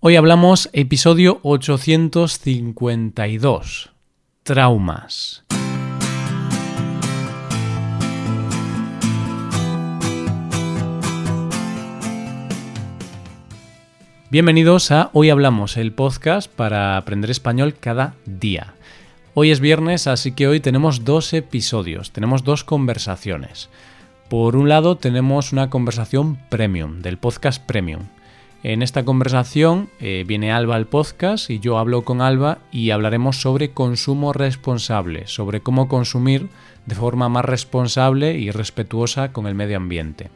Hoy hablamos episodio 852. Traumas. Bienvenidos a Hoy Hablamos, el podcast para aprender español cada día. Hoy es viernes, así que hoy tenemos dos episodios, tenemos dos conversaciones. Por un lado tenemos una conversación premium, del podcast premium. En esta conversación eh, viene Alba al podcast y yo hablo con Alba y hablaremos sobre consumo responsable, sobre cómo consumir de forma más responsable y respetuosa con el medio ambiente.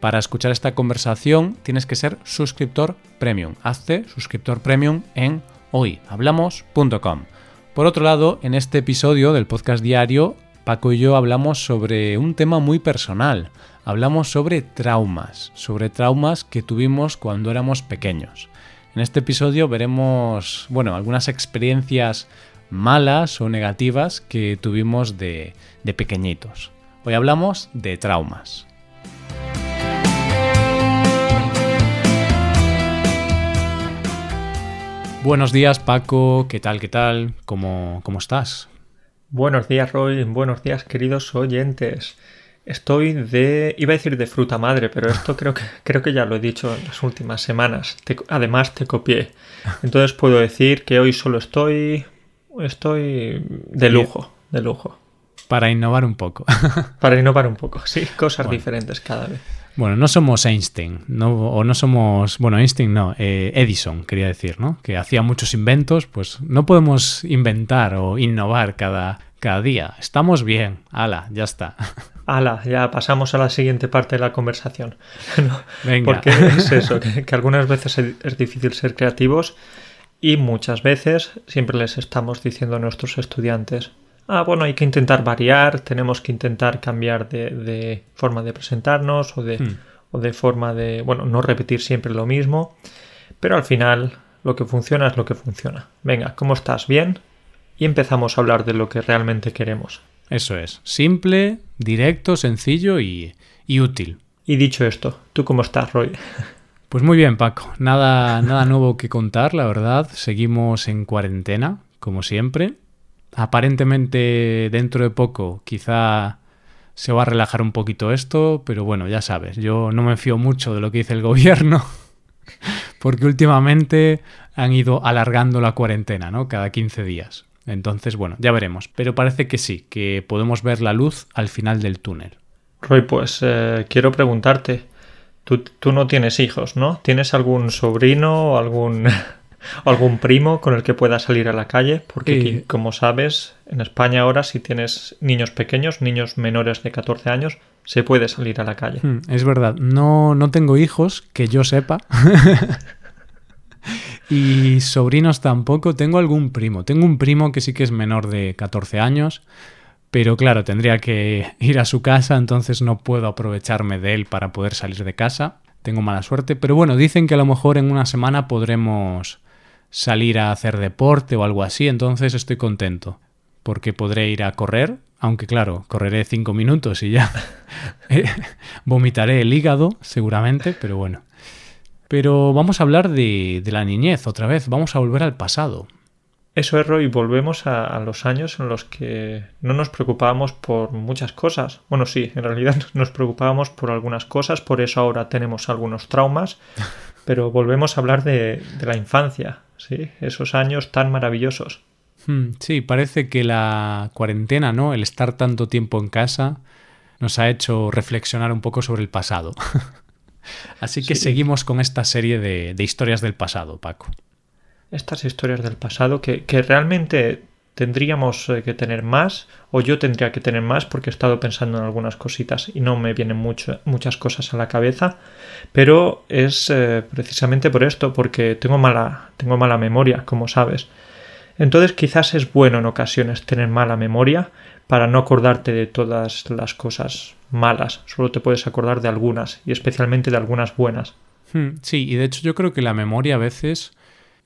Para escuchar esta conversación tienes que ser suscriptor premium. Hazte suscriptor premium en hoyhablamos.com. Por otro lado, en este episodio del podcast diario, Paco y yo hablamos sobre un tema muy personal hablamos sobre traumas, sobre traumas que tuvimos cuando éramos pequeños. En este episodio veremos, bueno, algunas experiencias malas o negativas que tuvimos de, pequeñitos. Hoy hablamos de traumas. Buenos días Paco, ¿qué tal? ¿Qué tal? ¿Cómo, cómo estás? Buenos días Roy, buenos días queridos oyentes. Estoy de. iba a decir de fruta madre, pero esto creo que, creo que ya lo he dicho en las últimas semanas. además te copié. Entonces puedo decir que hoy solo estoy. Estoy de lujo, de lujo. Para innovar un poco. Para innovar un poco, sí, cosas diferentes cada vez. Bueno, no somos Einstein, no, o no somos, bueno, Einstein no, eh, Edison quería decir, ¿no? Que hacía muchos inventos, pues no podemos inventar o innovar cada, cada día. Estamos bien, ala, ya está. Ala, ya pasamos a la siguiente parte de la conversación. Venga. Porque es eso, que, algunas veces es difícil ser creativos y muchas veces siempre les estamos diciendo a nuestros estudiantes, ah, bueno, hay que intentar variar, tenemos que intentar cambiar de, forma de presentarnos o de, hmm. o de forma de, bueno, no repetir siempre lo mismo, pero al final lo que funciona es lo que funciona. Venga, ¿cómo estás? ¿Bien? Y empezamos a hablar de lo que realmente queremos. Eso es, simple, directo, sencillo y, útil. Y dicho esto, ¿tú cómo estás, Roy? Pues muy bien, Paco. Nada, nada nuevo que contar, la verdad. Seguimos en cuarentena, como siempre. Aparentemente, dentro de poco, quizá se va a relajar un poquito esto, pero bueno, ya sabes, yo no me fío mucho de lo que dice el gobierno, porque últimamente han ido alargando la cuarentena, ¿no? Cada 15 días. Entonces, bueno, ya veremos. Pero parece que sí, que podemos ver la luz al final del túnel. Roy, pues eh, quiero preguntarte, tú, no tienes hijos, ¿no? ¿Tienes algún sobrino o algún, algún primo con el que puedas salir a la calle? Porque, como sabes, en España ahora si tienes niños pequeños, niños menores de 14 años, se puede salir a la calle. Hmm, es verdad, no, no tengo hijos que yo sepa. Y sobrinos tampoco. Tengo algún primo. Tengo un primo que sí que es menor de 14 años. Pero claro, tendría que ir a su casa, entonces no puedo aprovecharme de él para poder salir de casa. Tengo mala suerte. Pero bueno, dicen que a lo mejor en una semana podremos salir a hacer deporte o algo así. Entonces estoy contento. Porque podré ir a correr. Aunque claro, correré cinco minutos y ya vomitaré el hígado, seguramente. Pero bueno. Pero vamos a hablar de, la niñez otra vez, vamos a volver al pasado. Eso es, Roy, volvemos a, los años en los que no nos preocupábamos por muchas cosas. Bueno, sí, en realidad nos preocupábamos por algunas cosas, por eso ahora tenemos algunos traumas, pero volvemos a hablar de, la infancia, ¿sí? Esos años tan maravillosos. Hmm, sí, parece que la cuarentena, ¿no? El estar tanto tiempo en casa nos ha hecho reflexionar un poco sobre el pasado. Así que seguimos con esta serie de, historias del pasado, Paco. Estas historias del pasado que, realmente tendríamos eh, que tener más, o yo tendría que tener más, porque he estado pensando en algunas cositas y no me vienen muchas cosas a la cabeza, pero es eh, precisamente por esto, porque tengo mala, tengo mala memoria, como sabes. Entonces quizás es bueno en ocasiones tener mala memoria para no acordarte de todas las cosas malas, solo te puedes acordar de algunas y especialmente de algunas buenas. Hmm, sí, y de hecho yo creo que la memoria a veces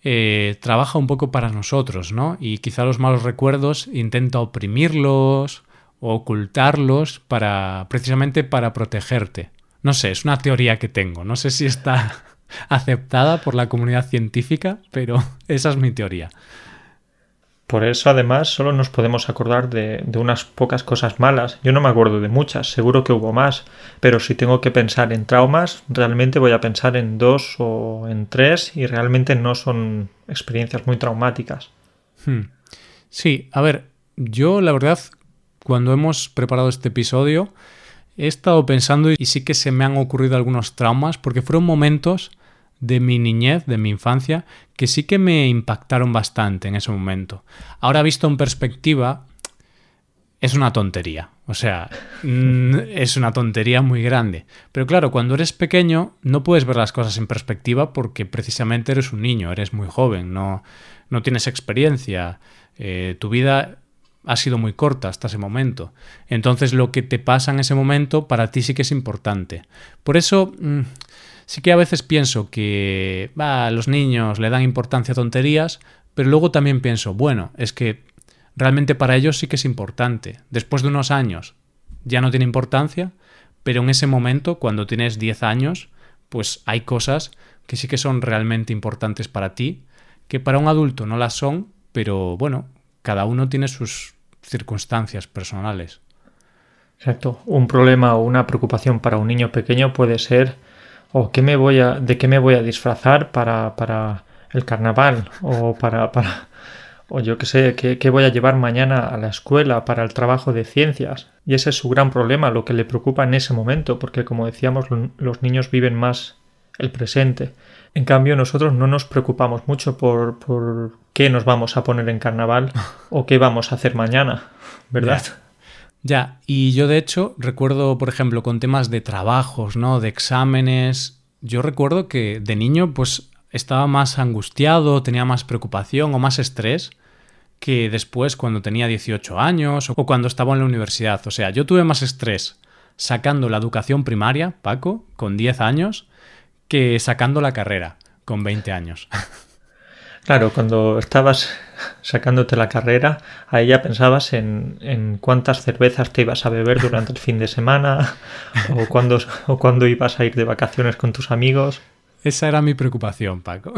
eh, trabaja un poco para nosotros, ¿no? Y quizá los malos recuerdos intenta oprimirlos o ocultarlos para precisamente para protegerte. No sé, es una teoría que tengo, no sé si está aceptada por la comunidad científica, pero esa es mi teoría. Por eso, además, solo nos podemos acordar de, unas pocas cosas malas. Yo no me acuerdo de muchas, seguro que hubo más, pero si tengo que pensar en traumas, realmente voy a pensar en dos o en tres y realmente no son experiencias muy traumáticas. Hmm. Sí, a ver, yo la verdad, cuando hemos preparado este episodio, he estado pensando y sí que se me han ocurrido algunos traumas, porque fueron momentos de mi niñez, de mi infancia, que sí que me impactaron bastante en ese momento. Ahora visto en perspectiva, es una tontería. O sea, es una tontería muy grande. Pero claro, cuando eres pequeño no puedes ver las cosas en perspectiva porque precisamente eres un niño, eres muy joven, no, no tienes experiencia. Eh, tu vida ha sido muy corta hasta ese momento. Entonces lo que te pasa en ese momento para ti sí que es importante. Por eso... Mm, Sí que a veces pienso que los niños le dan importancia a tonterías, pero luego también pienso, bueno, es que realmente para ellos sí que es importante. Después de unos años ya no tiene importancia, pero en ese momento, cuando tienes 10 años, pues hay cosas que sí que son realmente importantes para ti, que para un adulto no las son, pero bueno, cada uno tiene sus circunstancias personales. Exacto. Un problema o una preocupación para un niño pequeño puede ser o qué me voy a, de qué me voy a disfrazar para, para el carnaval o para, para o yo qué sé, qué, voy a llevar mañana a la escuela para el trabajo de ciencias. Y ese es su gran problema, lo que le preocupa en ese momento, porque como decíamos, los niños viven más el presente. En cambio, nosotros no nos preocupamos mucho por, por qué nos vamos a poner en carnaval o qué vamos a hacer mañana, ¿verdad? Ya, y yo de hecho recuerdo, por ejemplo, con temas de trabajos, ¿no? De exámenes, yo recuerdo que de niño pues estaba más angustiado, tenía más preocupación o más estrés que después cuando tenía 18 años o cuando estaba en la universidad. O sea, yo tuve más estrés sacando la educación primaria, Paco, con 10 años, que sacando la carrera, con 20 años. Claro, cuando estabas sacándote la carrera, ahí ya pensabas en, cuántas cervezas te ibas a beber durante el fin de semana o cuándo, o cuándo ibas a ir de vacaciones con tus amigos. Esa era mi preocupación, Paco.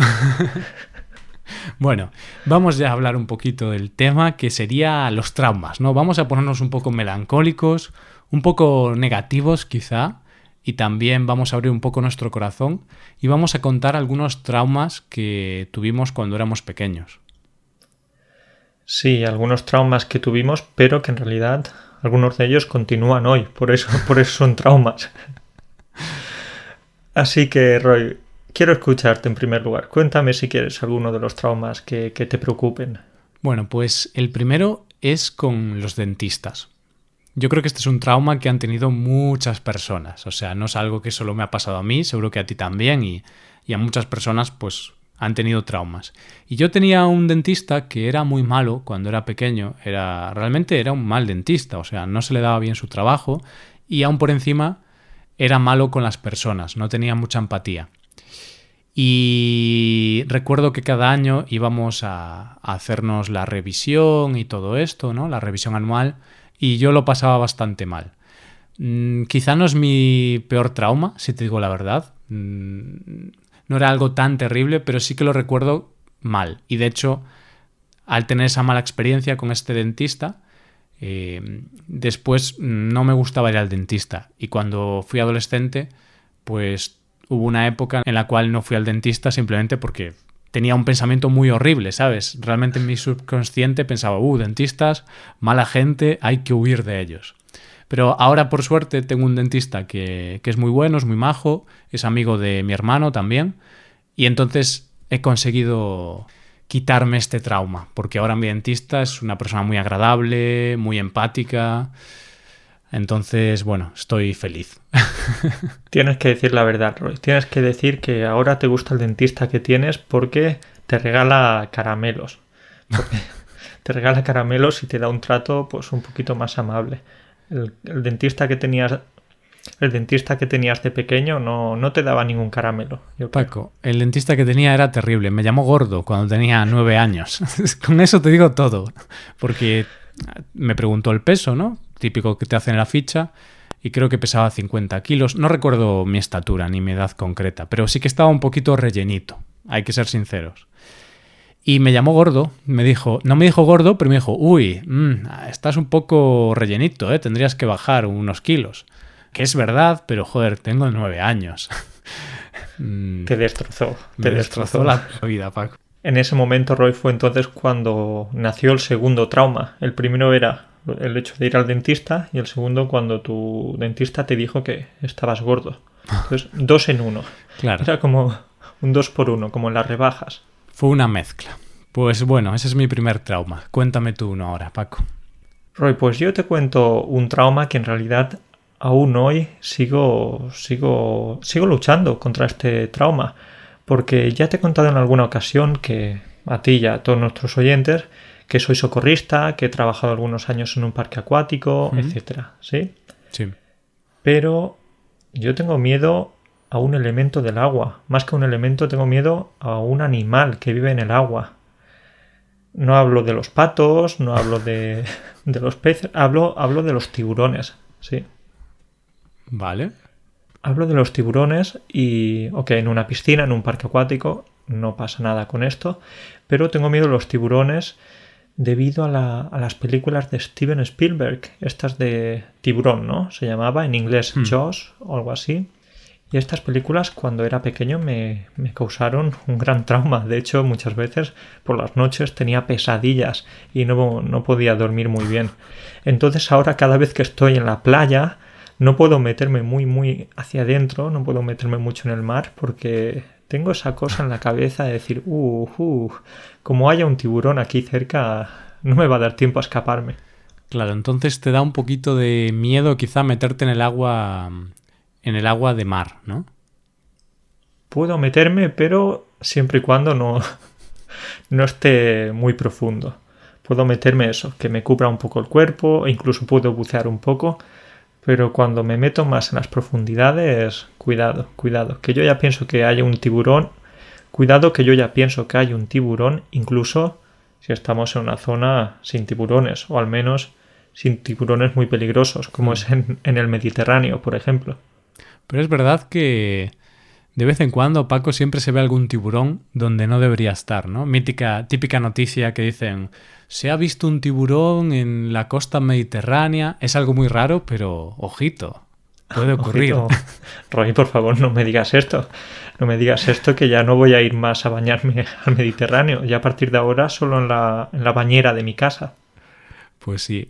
bueno, vamos ya a hablar un poquito del tema que sería los traumas, ¿no? Vamos a ponernos un poco melancólicos, un poco negativos quizá, y también vamos a abrir un poco nuestro corazón y vamos a contar algunos traumas que tuvimos cuando éramos pequeños. Sí, algunos traumas que tuvimos, pero que en realidad algunos de ellos continúan hoy, por eso, por eso son traumas. Así que, Roy, quiero escucharte en primer lugar. Cuéntame si quieres alguno de los traumas que, que te preocupen. Bueno, pues el primero es con los dentistas. Yo creo que este es un trauma que han tenido muchas personas. O sea, no es algo que solo me ha pasado a mí, seguro que a ti también y, a muchas personas pues han tenido traumas. Y yo tenía un dentista que era muy malo cuando era pequeño, era realmente era un mal dentista, o sea, no se le daba bien su trabajo y aún por encima era malo con las personas, no tenía mucha empatía. Y recuerdo que cada año íbamos a, a hacernos la revisión y todo esto, ¿no? La revisión anual y yo lo pasaba bastante mal. Mm, quizá no es mi peor trauma, si te digo la verdad. Mm, no era algo tan terrible, pero sí que lo recuerdo mal. Y de hecho, al tener esa mala experiencia con este dentista, eh, después no me gustaba ir al dentista. Y cuando fui adolescente, pues hubo una época en la cual no fui al dentista simplemente porque tenía un pensamiento muy horrible, ¿sabes? Realmente en mi subconsciente pensaba, uh, dentistas, mala gente, hay que huir de ellos. Pero ahora, por suerte, tengo un dentista que, que es muy bueno, es muy majo, es amigo de mi hermano también, y entonces he conseguido quitarme este trauma, porque ahora mi dentista es una persona muy agradable, muy empática, entonces, bueno, estoy feliz. Tienes que decir la verdad, Roy. Tienes que decir que ahora te gusta el dentista que tienes porque te regala caramelos. te regala caramelos y te da un trato pues un poquito más amable. El, dentista que tenías el dentista que tenías de pequeño no, no te daba ningún caramelo. Paco, el dentista que tenía era terrible. Me llamó gordo cuando tenía nueve años. Con eso te digo todo. Porque me preguntó el peso, ¿no? Típico que te hacen la ficha. y creo que pesaba 50 kilos. No recuerdo mi estatura ni mi edad concreta, pero sí que estaba un poquito rellenito, hay que ser sinceros. Y me llamó gordo, me dijo, no me dijo gordo, pero me dijo, uy, mm, estás un poco rellenito, ¿eh? tendrías que bajar unos kilos. Que es verdad, pero joder, tengo nueve años. Mm, te destrozó. Te destrozó, la vida, Paco. En ese momento, Roy, fue entonces cuando nació el segundo trauma. El primero era el hecho de ir al dentista y el segundo cuando tu dentista te dijo que estabas gordo. Entonces, dos en uno. Claro. Era como un dos por uno, como en las rebajas. Fue una mezcla. Pues bueno, ese es mi primer trauma. Cuéntame tú uno ahora, Paco. Roy, pues yo te cuento un trauma que en realidad aún hoy sigo, sigo, sigo luchando contra este trauma. Porque ya te he contado en alguna ocasión que a ti y a todos nuestros oyentes que soy socorrista, que he trabajado algunos años en un parque acuático, etcétera, ¿sí? Sí. Pero yo tengo miedo a un elemento del agua. Más que un elemento, tengo miedo a un animal que vive en el agua. No hablo de los patos, no hablo de, de los peces, hablo, hablo de los tiburones, sí. Vale. Hablo de los tiburones y, ok, en una piscina, en un parque acuático, no pasa nada con esto, pero tengo miedo a los tiburones debido a, a, las películas de Steven Spielberg, estas de tiburón, ¿no? Se llamaba en inglés hmm. Jaws o algo así. Y estas películas cuando era pequeño me, causaron un gran trauma. De hecho, muchas veces por las noches tenía pesadillas y no, no podía dormir muy bien. Entonces ahora cada vez que estoy en la playa no puedo meterme muy muy hacia adentro, no puedo meterme mucho en el mar porque tengo esa cosa en la cabeza de decir, uh, uh, como haya un tiburón aquí cerca, no me va a dar tiempo a escaparme. Claro, entonces te da un poquito de miedo quizá meterte en el agua en el agua de mar, ¿no? Puedo meterme, pero siempre y cuando no, no esté muy profundo. Puedo meterme eso, que me cubra un poco el cuerpo, e incluso puedo bucear un poco, pero cuando me meto más en las profundidades, cuidado, cuidado, que yo ya pienso que hay un tiburón, cuidado que yo ya pienso que hay un tiburón, incluso si estamos en una zona sin tiburones, o al menos sin tiburones muy peligrosos, como mm. es en el Mediterráneo, por ejemplo. Pero es verdad que de vez en cuando, Paco, siempre se ve algún tiburón donde no debería estar, ¿no? Mítica, típica noticia que dicen, se ha visto un tiburón en la costa mediterránea. Es algo muy raro, pero ojito, puede ocurrir. Roy, por favor, no me digas esto. No me digas esto que ya no voy a ir más a bañarme al Mediterráneo. Ya a partir de ahora solo en la, en la bañera de mi casa. Pues sí.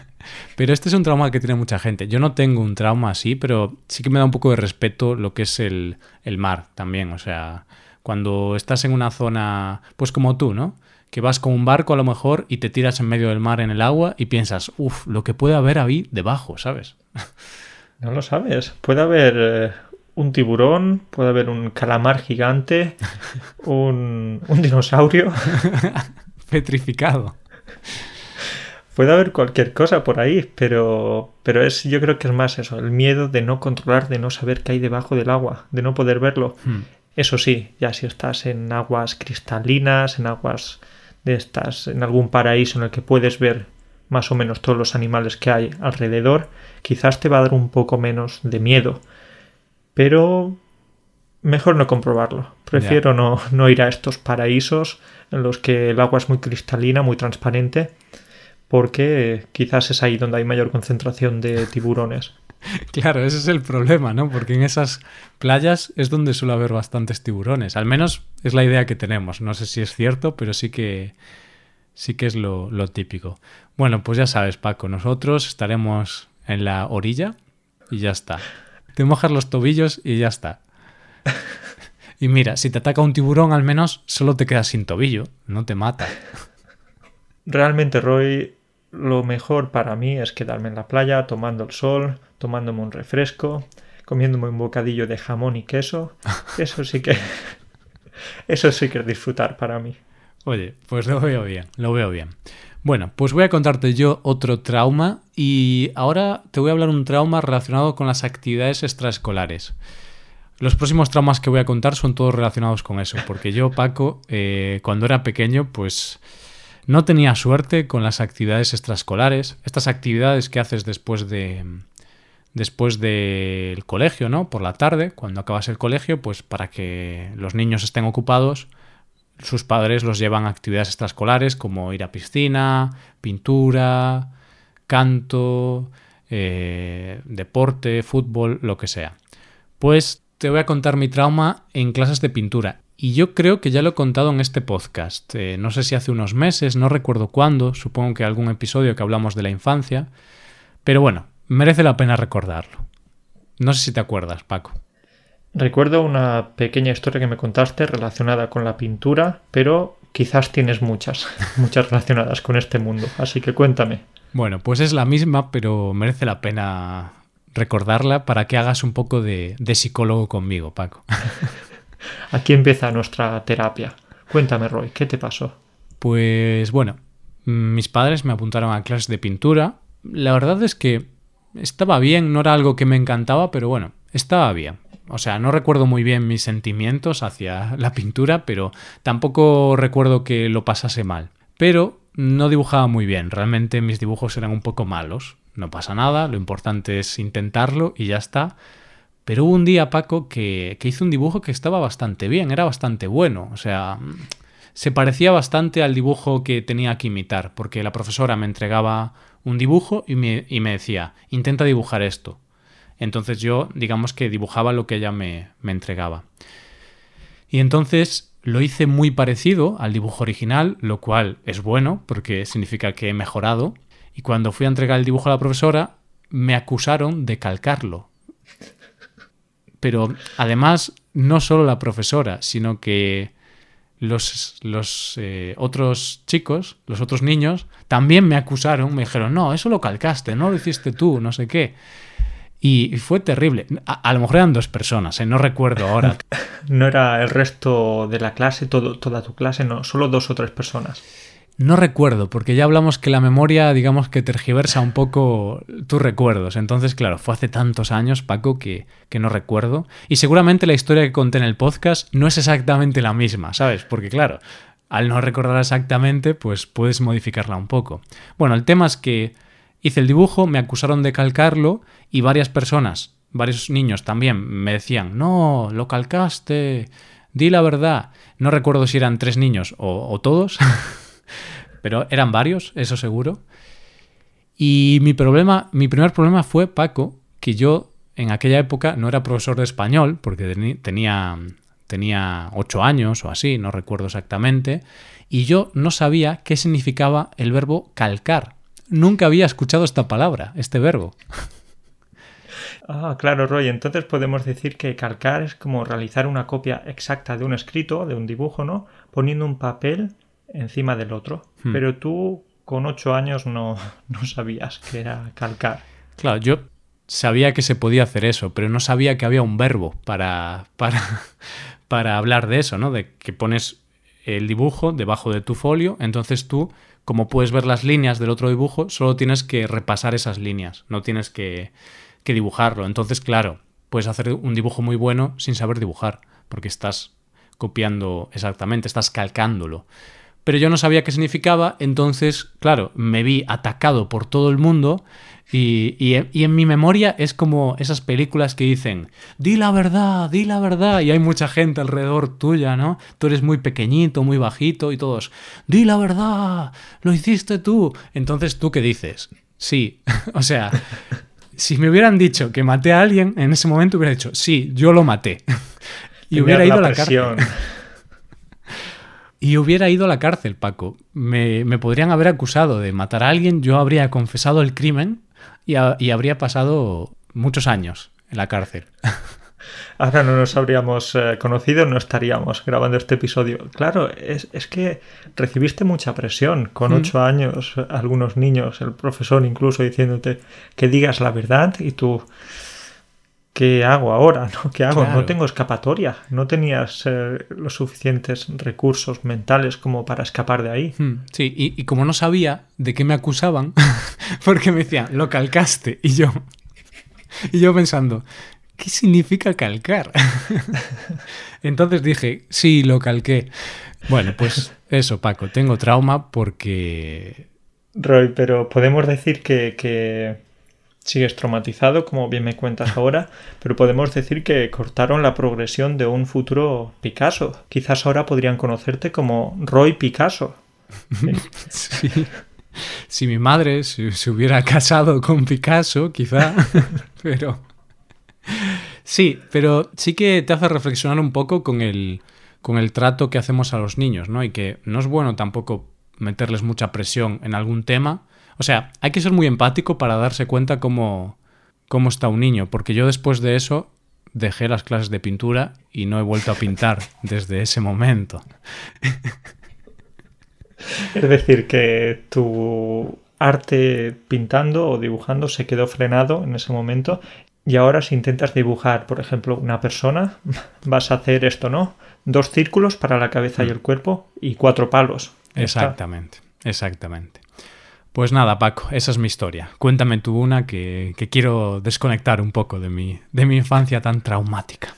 pero este es un trauma que tiene mucha gente. Yo no tengo un trauma así, pero sí que me da un poco de respeto lo que es el, el mar también. O sea, cuando estás en una zona, pues como tú, ¿no? Que vas con un barco a lo mejor y te tiras en medio del mar en el agua y piensas, uff, lo que puede haber ahí debajo, ¿sabes? No lo sabes. Puede haber eh, un tiburón, puede haber un calamar gigante, un, un dinosaurio. Petrificado. Puede haber cualquier cosa por ahí, pero, pero es, yo creo que es más eso, el miedo de no controlar, de no saber qué hay debajo del agua, de no poder verlo. Hmm. Eso sí, ya si estás en aguas cristalinas, en aguas de estas, en algún paraíso en el que puedes ver más o menos todos los animales que hay alrededor, quizás te va a dar un poco menos de miedo. Pero mejor no comprobarlo. Prefiero no, no ir a estos paraísos en los que el agua es muy cristalina, muy transparente porque quizás es ahí donde hay mayor concentración de tiburones. Claro, ese es el problema, ¿no? Porque en esas playas es donde suele haber bastantes tiburones. Al menos es la idea que tenemos. No sé si es cierto, pero sí que sí que es lo, lo típico. Bueno, pues ya sabes, Paco, nosotros estaremos en la orilla y ya está. Te mojas los tobillos y ya está. Y mira, si te ataca un tiburón, al menos solo te quedas sin tobillo, no te mata. Realmente, Roy, lo mejor para mí es quedarme en la playa tomando el sol, tomándome un refresco, comiéndome un bocadillo de jamón y queso. Eso sí que. Eso sí que es disfrutar para mí. Oye, pues lo veo bien, lo veo bien. Bueno, pues voy a contarte yo otro trauma y ahora te voy a hablar un trauma relacionado con las actividades extraescolares. Los próximos traumas que voy a contar son todos relacionados con eso, porque yo, Paco, eh, cuando era pequeño, pues no tenía suerte con las actividades extraescolares, estas actividades que haces después de, después del colegio, ¿no? Por la tarde, cuando acabas el colegio, pues para que los niños estén ocupados, sus padres los llevan a actividades extraescolares como ir a piscina, pintura, canto, eh, deporte, fútbol, lo que sea. Pues te voy a contar mi trauma en clases de pintura. Y yo creo que ya lo he contado en este podcast. Eh, no sé si hace unos meses, no recuerdo cuándo, supongo que algún episodio que hablamos de la infancia. Pero bueno, merece la pena recordarlo. No sé si te acuerdas, Paco. Recuerdo una pequeña historia que me contaste relacionada con la pintura, pero quizás tienes muchas, muchas relacionadas con este mundo. Así que cuéntame. Bueno, pues es la misma, pero merece la pena recordarla para que hagas un poco de, psicólogo conmigo, Paco. Aquí empieza nuestra terapia. Cuéntame, Roy, ¿qué te pasó? Pues bueno, mis padres me apuntaron a clases de pintura. La verdad es que estaba bien, no era algo que me encantaba, pero bueno, estaba bien. O sea, no recuerdo muy bien mis sentimientos hacia la pintura, pero tampoco recuerdo que lo pasase mal. Pero no dibujaba muy bien, realmente mis dibujos eran un poco malos. No pasa nada, lo importante es intentarlo y ya está. Pero hubo un día, Paco, que, que hizo un dibujo que estaba bastante bien, era bastante bueno. O sea, se parecía bastante al dibujo que tenía que imitar, porque la profesora me entregaba un dibujo y me, y me decía, intenta dibujar esto. Entonces yo, digamos que dibujaba lo que ella me, entregaba. Y entonces lo hice muy parecido al dibujo original, lo cual es bueno porque significa que he mejorado. Y cuando fui a entregar el dibujo a la profesora, me acusaron de calcarlo. Pero además, no solo la profesora, sino que los, los eh, otros chicos, los otros niños, también me acusaron, me dijeron, no, eso lo calcaste, no lo hiciste tú, no sé qué. Y fue terrible. A, lo mejor eran dos personas, ¿eh? no recuerdo ahora. no era el resto de la clase, todo, toda tu clase, no, solo dos o tres personas. No recuerdo, porque ya hablamos que la memoria, digamos que tergiversa un poco tus recuerdos. Entonces, claro, fue hace tantos años, Paco, que, que, no recuerdo. Y seguramente la historia que conté en el podcast no es exactamente la misma, ¿sabes? Porque, claro, al no recordar exactamente, pues puedes modificarla un poco. Bueno, el tema es que Hice el dibujo, me acusaron de calcarlo y varias personas, varios niños también me decían, no, lo calcaste, di la verdad. No recuerdo si eran tres niños o, todos, pero eran varios, eso seguro. Y mi problema, mi primer problema fue, Paco, que yo en aquella época no era profesor de español, porque tenía, tenía ocho años o así, no recuerdo exactamente, y yo no sabía qué significaba el verbo calcar nunca había escuchado esta palabra, este verbo. Ah, claro, Roy. Entonces podemos decir que calcar es como realizar una copia exacta de un escrito, de un dibujo, ¿no? Poniendo un papel encima del otro. Hmm. Pero tú con ocho años no, no sabías que era calcar. Claro, yo sabía que se podía hacer eso, pero no sabía que había un verbo para, para, para hablar de eso, ¿no? De que pones el dibujo debajo de tu folio, entonces tú como puedes ver las líneas del otro dibujo, solo tienes que repasar esas líneas, no tienes que, que dibujarlo. Entonces, claro, puedes hacer un dibujo muy bueno sin saber dibujar, porque estás copiando exactamente, estás calcándolo pero yo no sabía qué significaba, entonces, claro, me vi atacado por todo el mundo y, y, en mi memoria es como esas películas que dicen, di la verdad, di la verdad, y hay mucha gente alrededor tuya, ¿no? Tú eres muy pequeñito, muy bajito y todos, di la verdad, lo hiciste tú. Entonces, ¿tú qué dices? Sí, o sea, si me hubieran dicho que maté a alguien, en ese momento hubiera dicho, sí, yo lo maté. y hubiera ido a la cárcel. Y hubiera ido a la cárcel, Paco. Me, podrían haber acusado de matar a alguien, yo habría confesado el crimen y, habría pasado muchos años en la cárcel. Ahora no nos habríamos eh, conocido, no estaríamos grabando este episodio. Claro, es, que recibiste mucha presión con mm. ocho años, algunos niños, el profesor incluso diciéndote que digas la verdad y tú ¿qué hago ahora? ¿no? ¿Qué hago? No tengo escapatoria. No tenías eh, los suficientes recursos mentales como para escapar de ahí. Hmm, sí, y, como no sabía de qué me acusaban, porque me decían, lo calcaste. Y yo, y yo pensando, ¿qué significa calcar? Entonces dije, sí, lo calqué. Bueno, pues eso, Paco, tengo trauma porque... Roy, pero podemos decir que sigues traumatizado, como bien me cuentas ahora, pero podemos decir que cortaron la progresión de un futuro Picasso. Quizás ahora podrían conocerte como Roy Picasso. Sí. Si mi madre se, hubiera casado con Picasso, quizá, pero... Sí, pero sí que te hace reflexionar un poco con el, con el trato que hacemos a los niños, ¿no? Y que no es bueno tampoco meterles mucha presión en algún tema, o sea, hay que ser muy empático para darse cuenta cómo, cómo está un niño, porque yo después de eso dejé las clases de pintura y no he vuelto a pintar desde ese momento. Es decir, que tu arte pintando o dibujando se quedó frenado en ese momento y ahora si intentas dibujar, por ejemplo, una persona, vas a hacer esto, ¿no? Dos círculos para la cabeza y mm. el cuerpo y cuatro palos. Exactamente, exactamente. Pues nada, Paco, esa es mi historia. Cuéntame tú una que, quiero desconectar un poco de mi, de mi infancia tan traumática.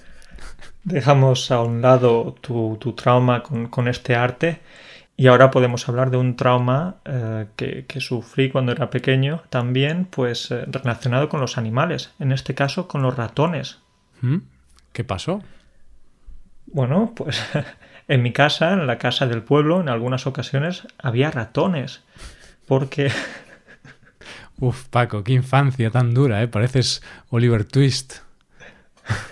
Dejamos a un lado tu, trauma con, este arte y ahora podemos hablar de un trauma eh, que, sufrí cuando era pequeño también, pues eh, relacionado con los animales, en este caso con los ratones. ¿Mm? ¿Qué pasó? Bueno, pues en mi casa, en la casa del pueblo, en algunas ocasiones había ratones porque... Uf, Paco, qué infancia tan dura, ¿eh? Pareces Oliver Twist.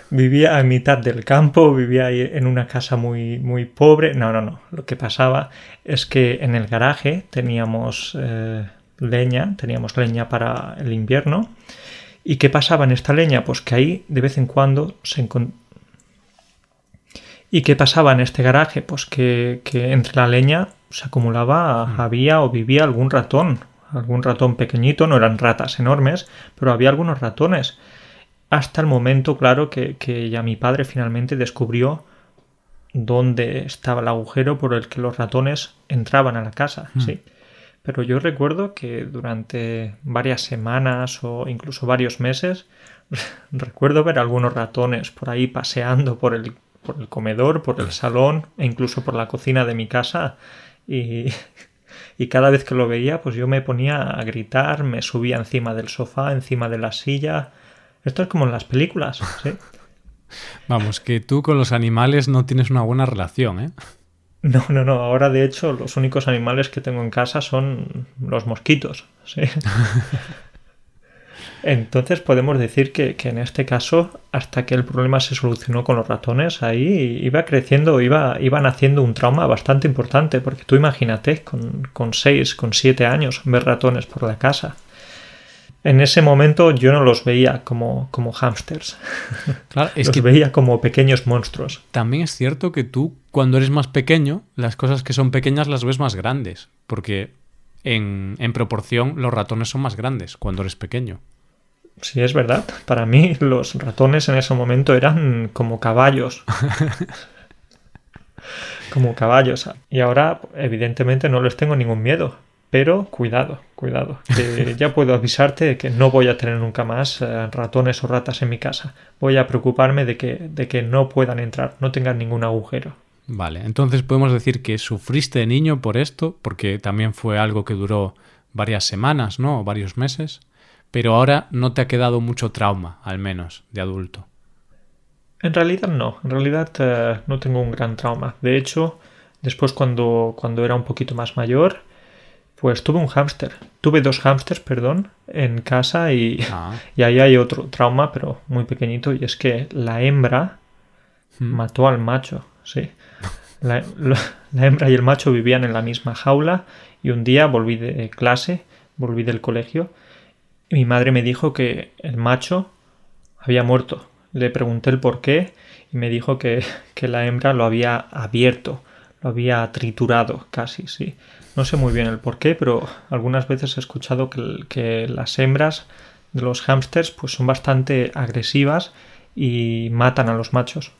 Vivía a mitad del campo, vivía en una casa muy, muy pobre. No, no, no. Lo que pasaba es que en el garaje teníamos eh, leña, teníamos leña para el invierno. ¿Y qué pasaba en esta leña? Pues que ahí de vez en cuando se encontraba... ¿Y qué pasaba en este garaje? Pues que, que entre la leña se acumulaba, mm. había o vivía algún ratón, algún ratón pequeñito, no eran ratas enormes, pero había algunos ratones. Hasta el momento, claro, que, ya mi padre finalmente descubrió dónde estaba el agujero por el que los ratones entraban a la casa, mm. sí. Pero yo recuerdo que durante varias semanas o incluso varios meses recuerdo ver algunos ratones por ahí paseando por el, por el comedor, por el salón e incluso por la cocina de mi casa Y, cada vez que lo veía, pues yo me ponía a gritar, me subía encima del sofá, encima de la silla. Esto es como en las películas, ¿sí? Vamos, que tú con los animales no tienes una buena relación, ¿eh? No, no, no. Ahora, de hecho, los únicos animales que tengo en casa son los mosquitos, ¿sí? Entonces podemos decir que, en este caso, hasta que el problema se solucionó con los ratones, ahí iba creciendo, iba, iban haciendo un trauma bastante importante, porque tú imagínate, con, con seis, con siete años, ver ratones por la casa. En ese momento yo no los veía como, como hámsters. Claro, es los que veía como pequeños monstruos. También es cierto que tú, cuando eres más pequeño, las cosas que son pequeñas las ves más grandes, porque en, en proporción los ratones son más grandes cuando eres pequeño. Sí, es verdad. Para mí los ratones en ese momento eran como caballos. como caballos. Y ahora, evidentemente, no les tengo ningún miedo. Pero cuidado, cuidado. Que ya puedo avisarte de que no voy a tener nunca más eh, ratones o ratas en mi casa. Voy a preocuparme de que, de que no puedan entrar, no tengan ningún agujero. Vale, entonces podemos decir que sufriste de niño por esto, porque también fue algo que duró varias semanas, ¿no? O varios meses pero ahora no te ha quedado mucho trauma, al menos, de adulto. En realidad no, en realidad eh, no tengo un gran trauma. De hecho, después cuando, cuando era un poquito más mayor, pues tuve un hámster. Tuve dos hámsters, perdón, en casa y, ah. y ahí hay otro trauma, pero muy pequeñito, y es que la hembra hmm. mató al macho, sí. la, hembra y el macho vivían en la misma jaula y un día volví de clase, volví del colegio mi madre me dijo que el macho había muerto. Le pregunté el por qué y me dijo que, la hembra lo había abierto, lo había triturado casi, sí. No sé muy bien el por qué, pero algunas veces he escuchado que, que las hembras de los hámsters pues son bastante agresivas y matan a los machos.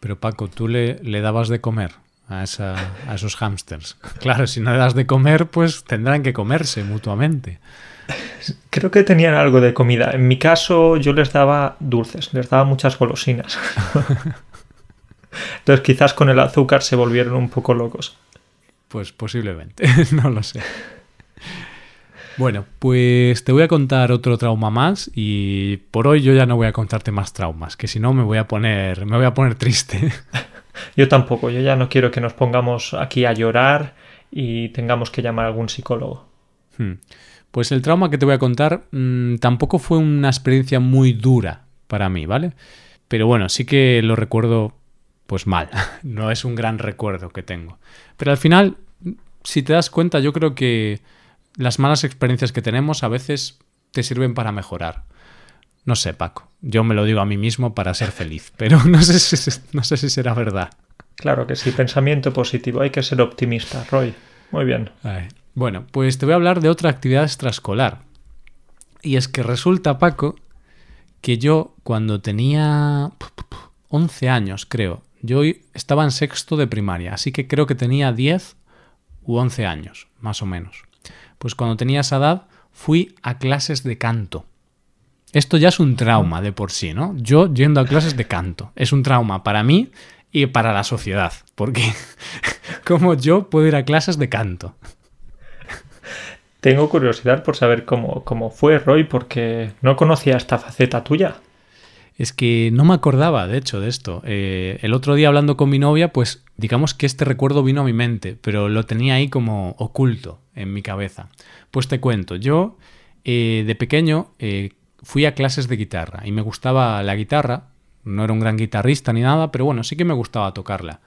Pero Paco, tú le, le dabas de comer a, esa, a esos hámsters. Claro, si no le das de comer, pues tendrán que comerse mutuamente. Creo que tenían algo de comida. En mi caso yo les daba dulces, les daba muchas golosinas. Entonces quizás con el azúcar se volvieron un poco locos. Pues posiblemente, no lo sé. Bueno, pues te voy a contar otro trauma más y por hoy yo ya no voy a contarte más traumas, que si no me voy a poner me voy a poner triste. Yo tampoco, yo ya no quiero que nos pongamos aquí a llorar y tengamos que llamar a algún psicólogo. Hmm. Pues el trauma que te voy a contar mmm, tampoco fue una experiencia muy dura para mí, ¿vale? Pero bueno, sí que lo recuerdo pues mal. No es un gran recuerdo que tengo. Pero al final, si te das cuenta, yo creo que las malas experiencias que tenemos a veces te sirven para mejorar. No sé, Paco. Yo me lo digo a mí mismo para ser feliz, pero no sé si, no sé si será verdad. Claro que sí, pensamiento positivo. Hay que ser optimista, Roy. Muy bien. Ay. Bueno, pues te voy a hablar de otra actividad extraescolar. Y es que resulta, Paco, que yo cuando tenía 11 años, creo, yo estaba en sexto de primaria, así que creo que tenía 10 u 11 años, más o menos. Pues cuando tenía esa edad fui a clases de canto. Esto ya es un trauma de por sí, ¿no? Yo yendo a clases de canto. Es un trauma para mí y para la sociedad, porque ¿cómo yo puedo ir a clases de canto? Tengo curiosidad por saber cómo, cómo fue, Roy, porque no conocía esta faceta tuya. Es que no me acordaba, de hecho, de esto. Eh, el otro día hablando con mi novia, pues digamos que este recuerdo vino a mi mente, pero lo tenía ahí como oculto en mi cabeza. Pues te cuento, yo eh, de pequeño eh, fui a clases de guitarra y me gustaba la guitarra. No era un gran guitarrista ni nada, pero bueno, sí que me gustaba tocarla.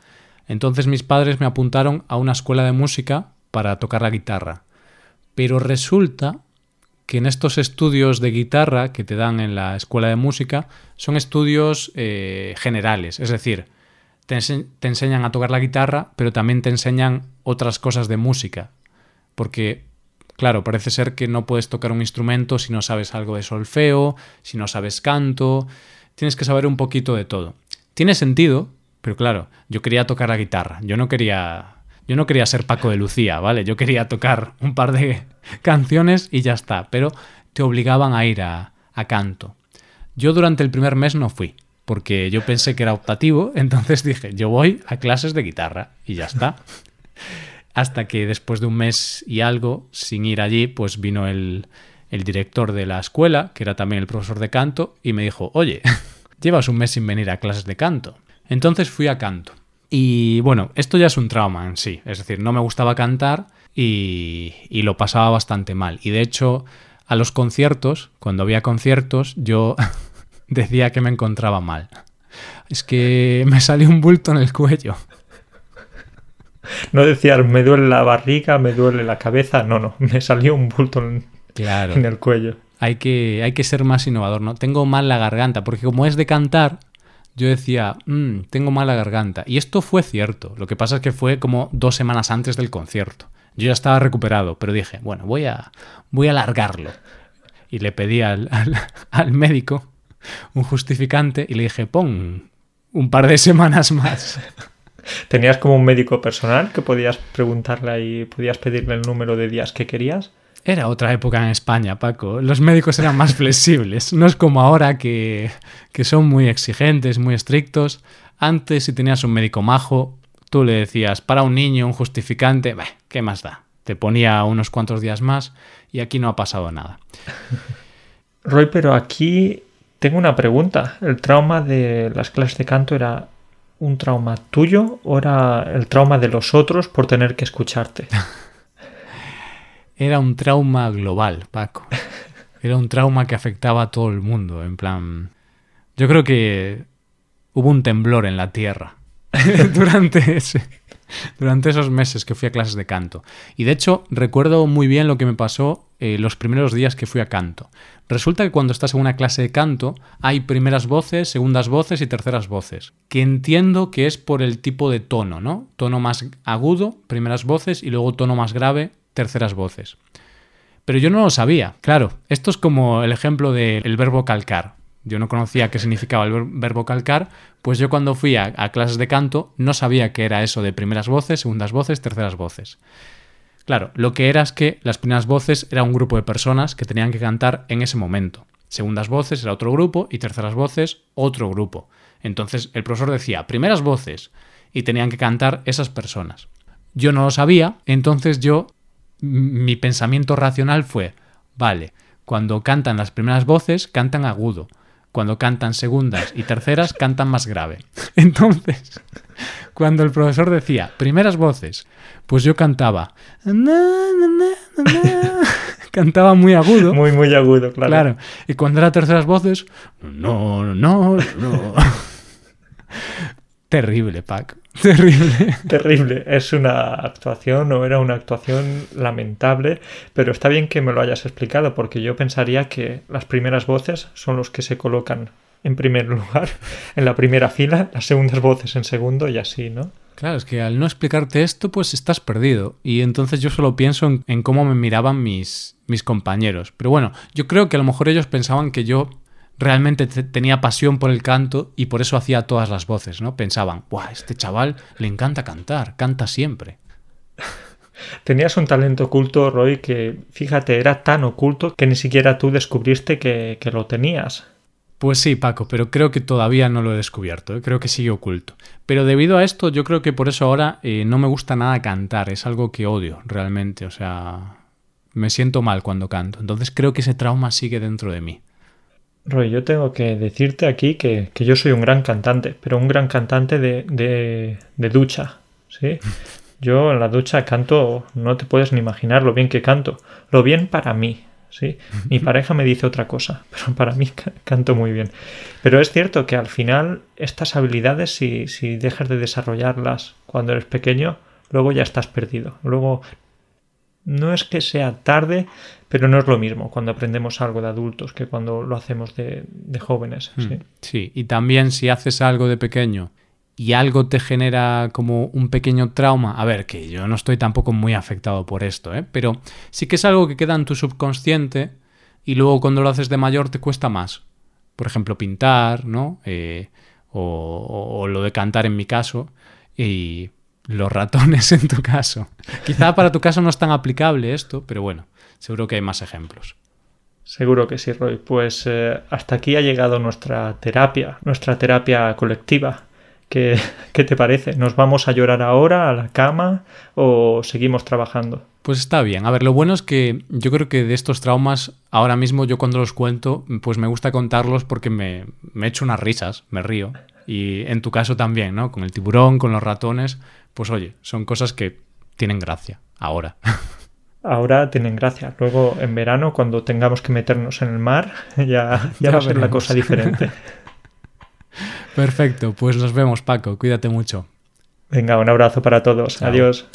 Entonces mis padres me apuntaron a una escuela de música para tocar la guitarra. Pero resulta que en estos estudios de guitarra que te dan en la escuela de música son estudios eh, generales, es decir, te, te, enseñan a tocar la guitarra, pero también te enseñan otras cosas de música, porque, claro, parece ser que no puedes tocar un instrumento si no sabes algo de solfeo, si no sabes canto, tienes que saber un poquito de todo. Tiene sentido, pero claro, yo quería tocar la guitarra, yo no quería yo no quería ser Paco de Lucía, ¿vale? Yo quería tocar un par de canciones y ya está, pero te obligaban a ir a, a canto. Yo durante el primer mes no fui, porque yo pensé que era optativo, entonces dije, yo voy a clases de guitarra y ya está. Hasta que después de un mes y algo, sin ir allí, pues vino el, el director de la escuela, que era también el profesor de canto, y me dijo, oye, llevas un mes sin venir a clases de canto. Entonces fui a canto. Y bueno, esto ya es un trauma en sí, es decir, no me gustaba cantar y, y, lo pasaba bastante mal. Y de hecho, a los conciertos, cuando había conciertos, yo decía que me encontraba mal. Es que me salió un bulto en el cuello. No decías, me duele la barriga, me duele la cabeza, no, no, me salió un bulto en, claro. en el cuello. Hay que, hay que ser más innovador, ¿no? Tengo mal la garganta, porque como es de cantar, yo decía, mmm, tengo mala garganta. Y esto fue cierto. Lo que pasa es que fue como dos semanas antes del concierto. Yo ya estaba recuperado, pero dije, bueno, voy a, voy a alargarlo. Y le pedí al, al, al médico un justificante y le dije, pon un par de semanas más. ¿Tenías como un médico personal que podías preguntarle y podías pedirle el número de días que querías? Era otra época en España, Paco. Los médicos eran más flexibles. No es como ahora que, que son muy exigentes, muy estrictos. Antes, si tenías un médico majo, tú le decías, para un niño, un justificante, bah, ¿qué más da? Te ponía unos cuantos días más y aquí no ha pasado nada. Roy, pero aquí tengo una pregunta. ¿El trauma de las clases de canto era un trauma tuyo o era el trauma de los otros por tener que escucharte? era un trauma global, Paco. Era un trauma que afectaba a todo el mundo. En plan. Yo creo que hubo un temblor en la tierra durante esos meses que fui a clases de canto. Y de hecho, recuerdo muy bien lo que me pasó eh, los primeros días que fui a canto. Resulta que cuando estás en una clase de canto hay primeras voces, segundas voces y terceras voces. Que entiendo que es por el tipo de tono, ¿no? Tono más agudo, primeras voces, y luego tono más grave, terceras voces. Pero yo no lo sabía. Claro, esto es como el ejemplo del verbo calcar. Yo no conocía qué significaba el verbo calcar, pues yo cuando fui a, a, clases de canto no sabía qué era eso de primeras voces, segundas voces, terceras voces. Claro, lo que era es que las primeras voces era un grupo de personas que tenían que cantar en ese momento. Segundas voces era otro grupo y terceras voces otro grupo. Entonces el profesor decía primeras voces y tenían que cantar esas personas. Yo no lo sabía, entonces yo mi pensamiento racional fue, vale, cuando cantan las primeras voces, cantan agudo. Cuando cantan segundas y terceras, cantan más grave. Entonces, cuando el profesor decía primeras voces, pues yo cantaba. cantaba muy agudo. Muy, muy agudo, claro. Claro. Y cuando era terceras voces, no, no, no. Terrible, Pac. Terrible. Terrible. Es una actuación o era una actuación lamentable, pero está bien que me lo hayas explicado porque yo pensaría que las primeras voces son los que se colocan en primer lugar, en la primera fila, las segundas voces en segundo y así, ¿no? Claro, es que al no explicarte esto, pues estás perdido. Y entonces yo solo pienso en, en cómo me miraban mis, mis compañeros. Pero bueno, yo creo que a lo mejor ellos pensaban que yo realmente tenía pasión por el canto y por eso hacía todas las voces, ¿no? Pensaban, ¡buah, este chaval le encanta cantar, canta siempre! Tenías un talento oculto, Roy, que fíjate, era tan oculto que ni siquiera tú descubriste que, lo tenías. Pues sí, Paco, pero creo que todavía no lo he descubierto, ¿eh? creo que sigue oculto. Pero debido a esto, yo creo que por eso ahora eh, no me gusta nada cantar, es algo que odio realmente, o sea, me siento mal cuando canto. Entonces creo que ese trauma sigue dentro de mí. Roy, yo tengo que decirte aquí que, yo soy un gran cantante, pero un gran cantante de, de, ducha, ¿sí? Yo en la ducha canto, no te puedes ni imaginar lo bien que canto, lo bien para mí, ¿sí? Mi pareja me dice otra cosa, pero para mí canto muy bien. Pero es cierto que al final estas habilidades, si, si dejas de desarrollarlas cuando eres pequeño, luego ya estás perdido. Luego no es que sea tarde, pero no es lo mismo cuando aprendemos algo de adultos que cuando lo hacemos de, jóvenes. ¿sí? sí, y también si haces algo de pequeño y algo te genera como un pequeño trauma, a ver, que yo no estoy tampoco muy afectado por esto, ¿eh? pero sí que es algo que queda en tu subconsciente y luego cuando lo haces de mayor te cuesta más. Por ejemplo, pintar, ¿no? Eh, o, o, lo de cantar en mi caso. Y los ratones en tu caso. Quizá para tu caso no es tan aplicable esto, pero bueno. Seguro que hay más ejemplos. Seguro que sí, Roy. Pues eh, hasta aquí ha llegado nuestra terapia, nuestra terapia colectiva. ¿Qué, ¿Qué, te parece? ¿Nos vamos a llorar ahora a la cama o seguimos trabajando? Pues está bien. A ver, lo bueno es que yo creo que de estos traumas, ahora mismo yo cuando los cuento, pues me gusta contarlos porque me, me echo unas risas, me río. Y en tu caso también, ¿no? Con el tiburón, con los ratones, pues oye, son cosas que tienen gracia, ahora. ahora tienen gracia. Luego en verano, cuando tengamos que meternos en el mar, ya, ya, va a ser la cosa diferente. Perfecto, pues nos vemos Paco, cuídate mucho. Venga, un abrazo para todos. Adiós.